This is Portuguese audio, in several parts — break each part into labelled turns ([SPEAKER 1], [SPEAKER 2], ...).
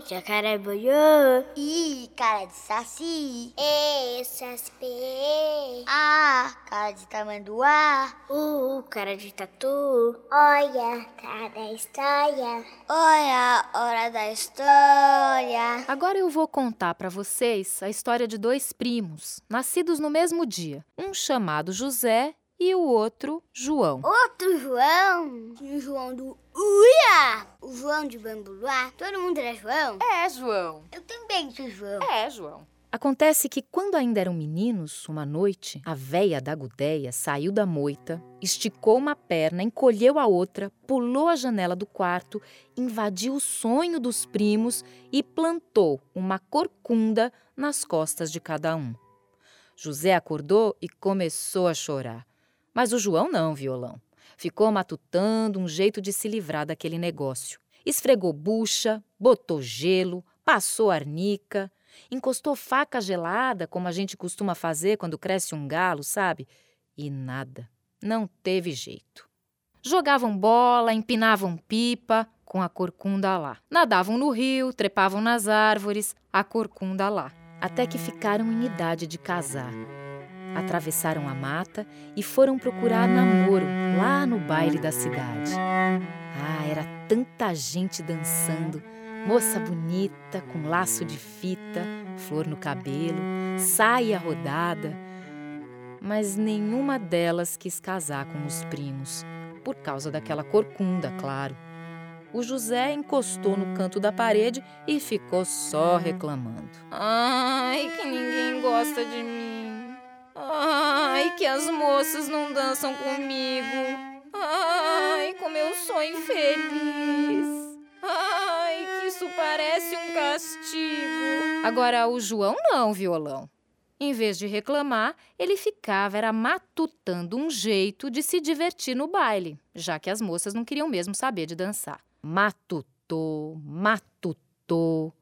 [SPEAKER 1] jacaré boiô.
[SPEAKER 2] I, cara de saci.
[SPEAKER 3] E, saci.
[SPEAKER 2] A, cara de tamanduá.
[SPEAKER 1] U, cara de tatu.
[SPEAKER 3] Olha, cara da história.
[SPEAKER 2] Olha, hora da história.
[SPEAKER 4] Agora eu vou contar para vocês a história de dois primos, nascidos no mesmo dia. Um chamado José e o outro João.
[SPEAKER 2] Outro João. O João do O João de Bambuluá. Todo mundo era João?
[SPEAKER 4] É, João.
[SPEAKER 2] Eu também sou João.
[SPEAKER 4] É, João. Acontece que quando ainda eram meninos, uma noite, a véia da Gudéia saiu da moita, esticou uma perna, encolheu a outra, pulou a janela do quarto, invadiu o sonho dos primos e plantou uma corcunda nas costas de cada um. José acordou e começou a chorar. Mas o João não, violão. Ficou matutando um jeito de se livrar daquele negócio. Esfregou bucha, botou gelo, passou arnica, encostou faca gelada, como a gente costuma fazer quando cresce um galo, sabe? E nada. Não teve jeito. Jogavam bola, empinavam pipa, com a corcunda lá. Nadavam no rio, trepavam nas árvores, a corcunda lá. Até que ficaram em idade de casar atravessaram a mata e foram procurar namoro lá no baile da cidade. Ah, era tanta gente dançando, moça bonita com laço de fita, flor no cabelo, saia rodada. Mas nenhuma delas quis casar com os primos, por causa daquela corcunda, claro. O José encostou no canto da parede e ficou só reclamando. Ai, que ninguém gosta de mim. Ai, que as moças não dançam comigo. Ai, como eu sou infeliz. Ai, que isso parece um castigo. Agora, o João não, violão. Em vez de reclamar, ele ficava era matutando um jeito de se divertir no baile, já que as moças não queriam mesmo saber de dançar. Matutou, matutou,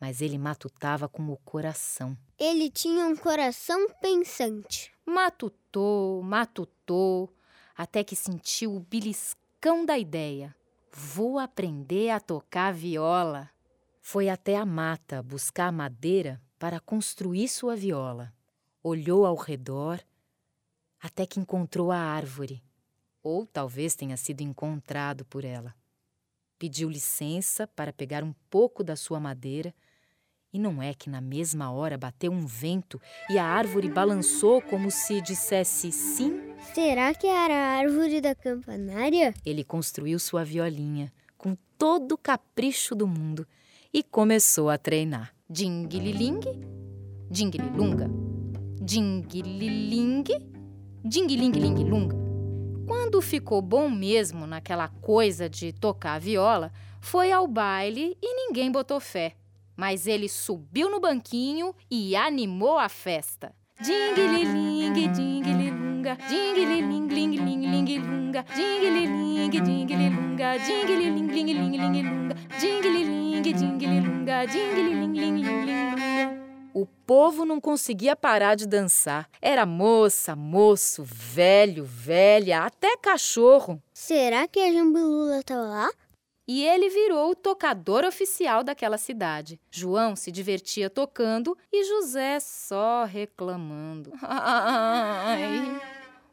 [SPEAKER 4] mas ele matutava com o coração.
[SPEAKER 3] Ele tinha um coração pensante.
[SPEAKER 4] Matutou, matutou, até que sentiu o beliscão da ideia. Vou aprender a tocar viola. Foi até a mata buscar madeira para construir sua viola. Olhou ao redor até que encontrou a árvore, ou talvez tenha sido encontrado por ela. Pediu licença para pegar um pouco da sua madeira e não é que na mesma hora bateu um vento e a árvore balançou como se dissesse sim?
[SPEAKER 3] Será que era a árvore da campanária?
[SPEAKER 4] Ele construiu sua violinha com todo o capricho do mundo e começou a treinar. Ding-liling, ding-lilunga, ding-liling, ding-ling-ling-lunga. Quando ficou bom mesmo naquela coisa de tocar a viola, foi ao baile e ninguém botou fé mas ele subiu no banquinho e animou a festa. Ding-li-ling, ding-li-lunga, ding-li-ling, ling, ling, ling, lunga, ding-li-ling, ding-li-lunga, ding-li-ling, ling, ling, ling, lunga, ding-li-ling, ding-li-lunga, ding-li-ling, ling, ling, ling, O povo não conseguia parar de dançar. Era moça, moço, velho, velha, até cachorro.
[SPEAKER 3] Será que a Jambilula tá lá?
[SPEAKER 4] E ele virou o tocador oficial daquela cidade. João se divertia tocando e José só reclamando. Ai.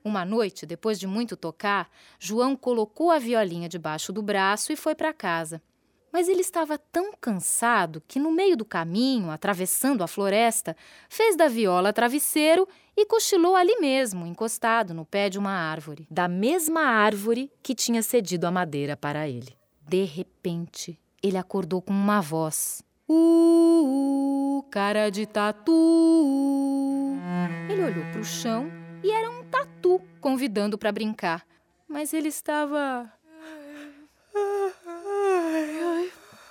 [SPEAKER 4] Uma noite, depois de muito tocar, João colocou a violinha debaixo do braço e foi para casa. Mas ele estava tão cansado que, no meio do caminho, atravessando a floresta, fez da viola travesseiro e cochilou ali mesmo, encostado no pé de uma árvore, da mesma árvore que tinha cedido a madeira para ele. De repente, ele acordou com uma voz. Uh, cara de tatu. Ele olhou para o chão e era um tatu convidando para brincar. Mas ele estava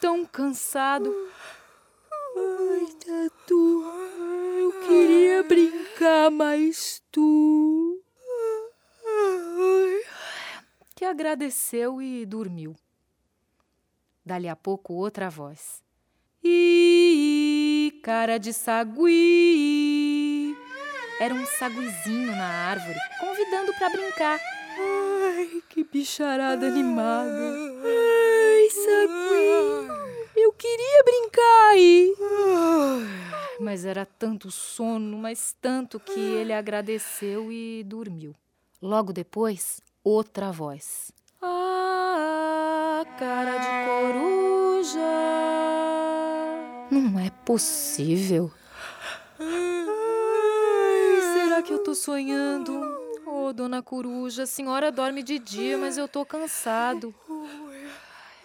[SPEAKER 4] tão cansado. Ai, tatu, eu queria brincar, mas tu. Que agradeceu e dormiu. Dali a pouco, outra voz. Ih, cara de sagui. Era um saguizinho na árvore, convidando para brincar. Ai, que bicharada animada. Ai, sagui. Eu queria brincar Mas era tanto sono, mas tanto que ele agradeceu e dormiu. Logo depois, outra voz. Ah, cara de coruja! Não é possível. Ai, será que eu tô sonhando? Ô, oh, dona coruja, a senhora dorme de dia, mas eu tô cansado.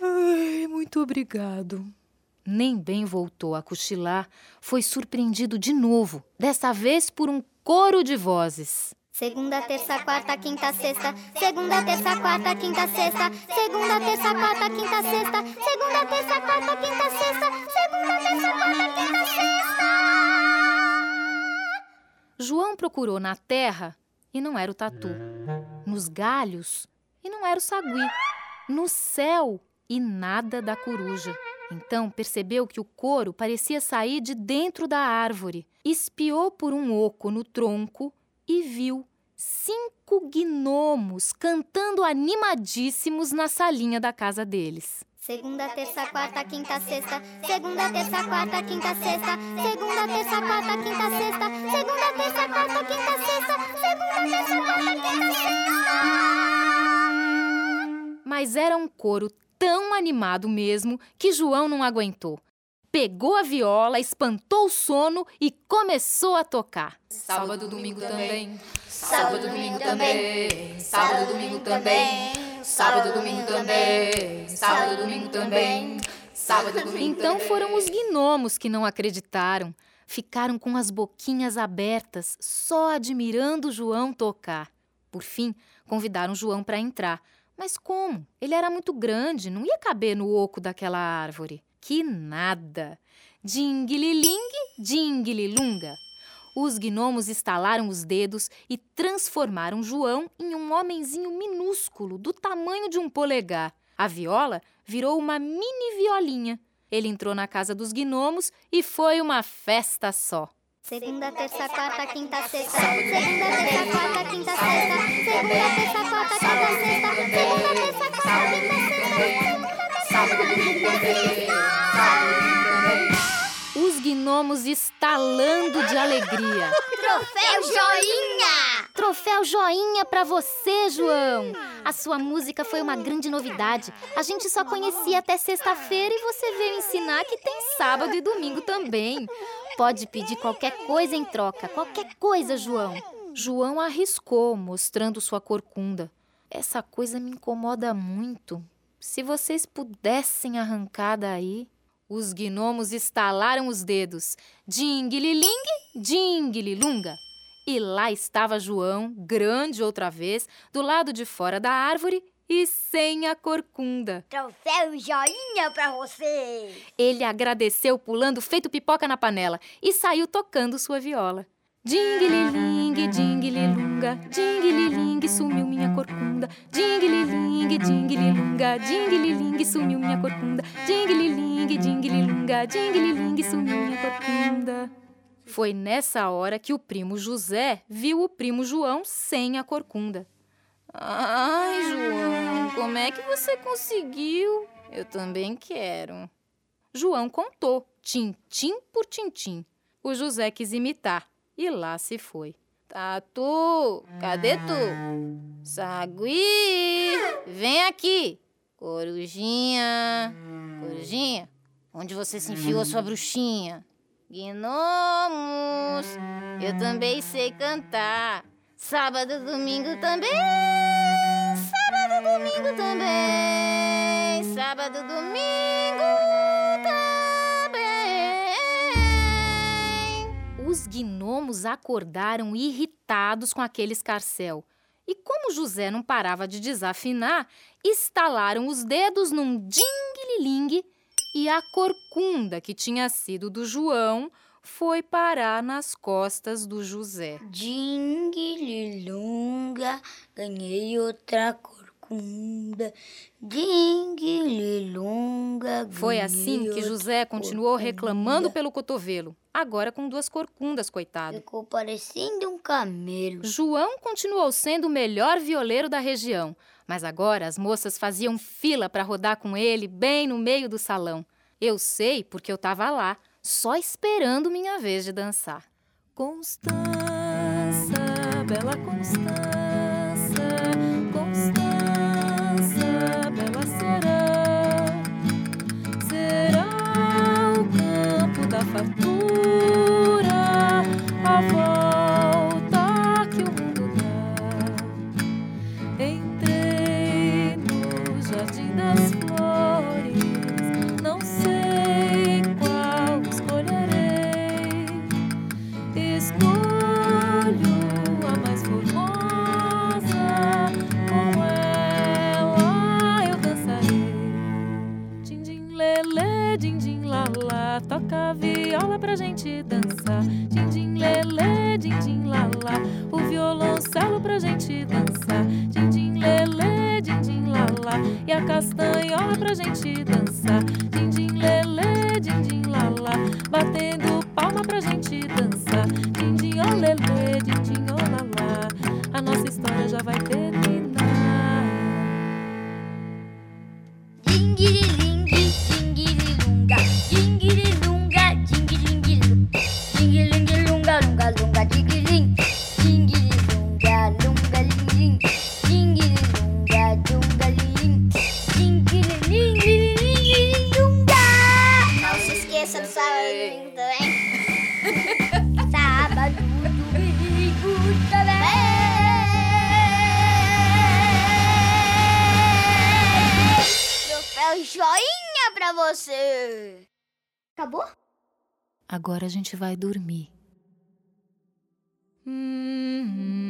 [SPEAKER 4] Ai, muito obrigado. Nem bem voltou a cochilar, foi surpreendido de novo, desta vez por um coro de vozes.
[SPEAKER 2] Segunda, terça, quarta, quinta, sexta. Segunda, terça, quarta, quinta, sexta. Segunda, terça, quarta, quinta, sexta. Segunda, terça, quarta, quinta, sexta. Segunda, terça, quarta, quinta, sexta.
[SPEAKER 4] João procurou na terra e não era o tatu. Nos galhos e não era o sagui. No céu e nada da coruja. Então percebeu que o couro parecia sair de dentro da árvore. Espiou por um oco no tronco e viu cinco gnomos cantando animadíssimos na salinha da casa deles.
[SPEAKER 2] Segunda, terça, quarta, quinta, sexta. Segunda, terça, quarta, quinta, sexta. Segunda, terça, quarta, quinta, sexta. Segunda, terça, quarta, quinta, sexta. Segunda, terça, quarta, quinta, sexta.
[SPEAKER 4] Mas era um coro tão animado mesmo que João não aguentou. Pegou a viola, espantou o sono e começou a tocar.
[SPEAKER 5] Sábado, domingo também. Sábado, domingo também. Sábado, domingo também. Sábado, domingo também. Sábado, domingo também. Sábado, domingo
[SPEAKER 4] Então foram os gnomos que não acreditaram. Ficaram com as boquinhas abertas, só admirando João tocar. Por fim, convidaram João para entrar mas como? Ele era muito grande, não ia caber no oco daquela árvore. Que nada! Dinguililing, dinguililunga. Os gnomos estalaram os dedos e transformaram João em um homenzinho minúsculo, do tamanho de um polegar. A viola virou uma mini violinha. Ele entrou na casa dos gnomos e foi uma festa só.
[SPEAKER 2] Segunda, terça, quarta, quinta, sexta. Segunda, terça, quarta, quinta, sexta. Segunda, terça, quarta, quinta, sexta. Segunda, terça, quarta, quinta, sexta. Sábado, domingo também.
[SPEAKER 4] Os gnomos estalando de alegria.
[SPEAKER 2] Troféu Joinha!
[SPEAKER 4] Troféu Joinha para você, João! A sua música foi uma grande novidade. A gente só conhecia até sexta-feira e você veio ensinar que tem sábado e domingo também. Pode pedir qualquer coisa em troca, qualquer coisa, João. João arriscou, mostrando sua corcunda. Essa coisa me incomoda muito. Se vocês pudessem arrancar daí. Os gnomos estalaram os dedos. Dinguililing, dinguililunga. E lá estava João, grande outra vez, do lado de fora da árvore e sem a corcunda.
[SPEAKER 2] Troféu joinha pra você!
[SPEAKER 4] Ele agradeceu pulando feito pipoca na panela e saiu tocando sua viola. Dinguililing, dinguililunga, dinguililing, sumiu minha corcunda. Dinguililing, dinguililunga, dinguililing, sumiu minha corcunda. Dinguililing, dinguililunga, dinguililing, sumiu minha corcunda. Foi nessa hora que o primo José viu o primo João sem a corcunda. Ai, João, como é que você conseguiu? Eu também quero. João contou, tintim por tintim. O José quis imitar e lá se foi. Tatu, cadê tu? Sagui, vem aqui. Corujinha, corujinha, onde você se enfiou sua bruxinha? Gnomos, eu também sei cantar. Sábado, domingo também. Sábado, domingo também. Sábado, domingo Os gnomos acordaram irritados com aquele escarcel. E como José não parava de desafinar, estalaram os dedos num ding-liling e a corcunda que tinha sido do João foi parar nas costas do José.
[SPEAKER 2] Dinguililunga, ganhei outra corcunda.
[SPEAKER 4] Foi assim que José continuou reclamando pelo cotovelo, agora com duas corcundas, coitado.
[SPEAKER 2] Ficou parecendo um camelo.
[SPEAKER 4] João continuou sendo o melhor violeiro da região, mas agora as moças faziam fila para rodar com ele bem no meio do salão. Eu sei porque eu estava lá, só esperando minha vez de dançar. Constança, bela Constança.
[SPEAKER 2] cabeça do sábado também. sábado, domingo também. Troféu joinha pra você. Acabou?
[SPEAKER 4] Agora a gente vai dormir. Hum. hum.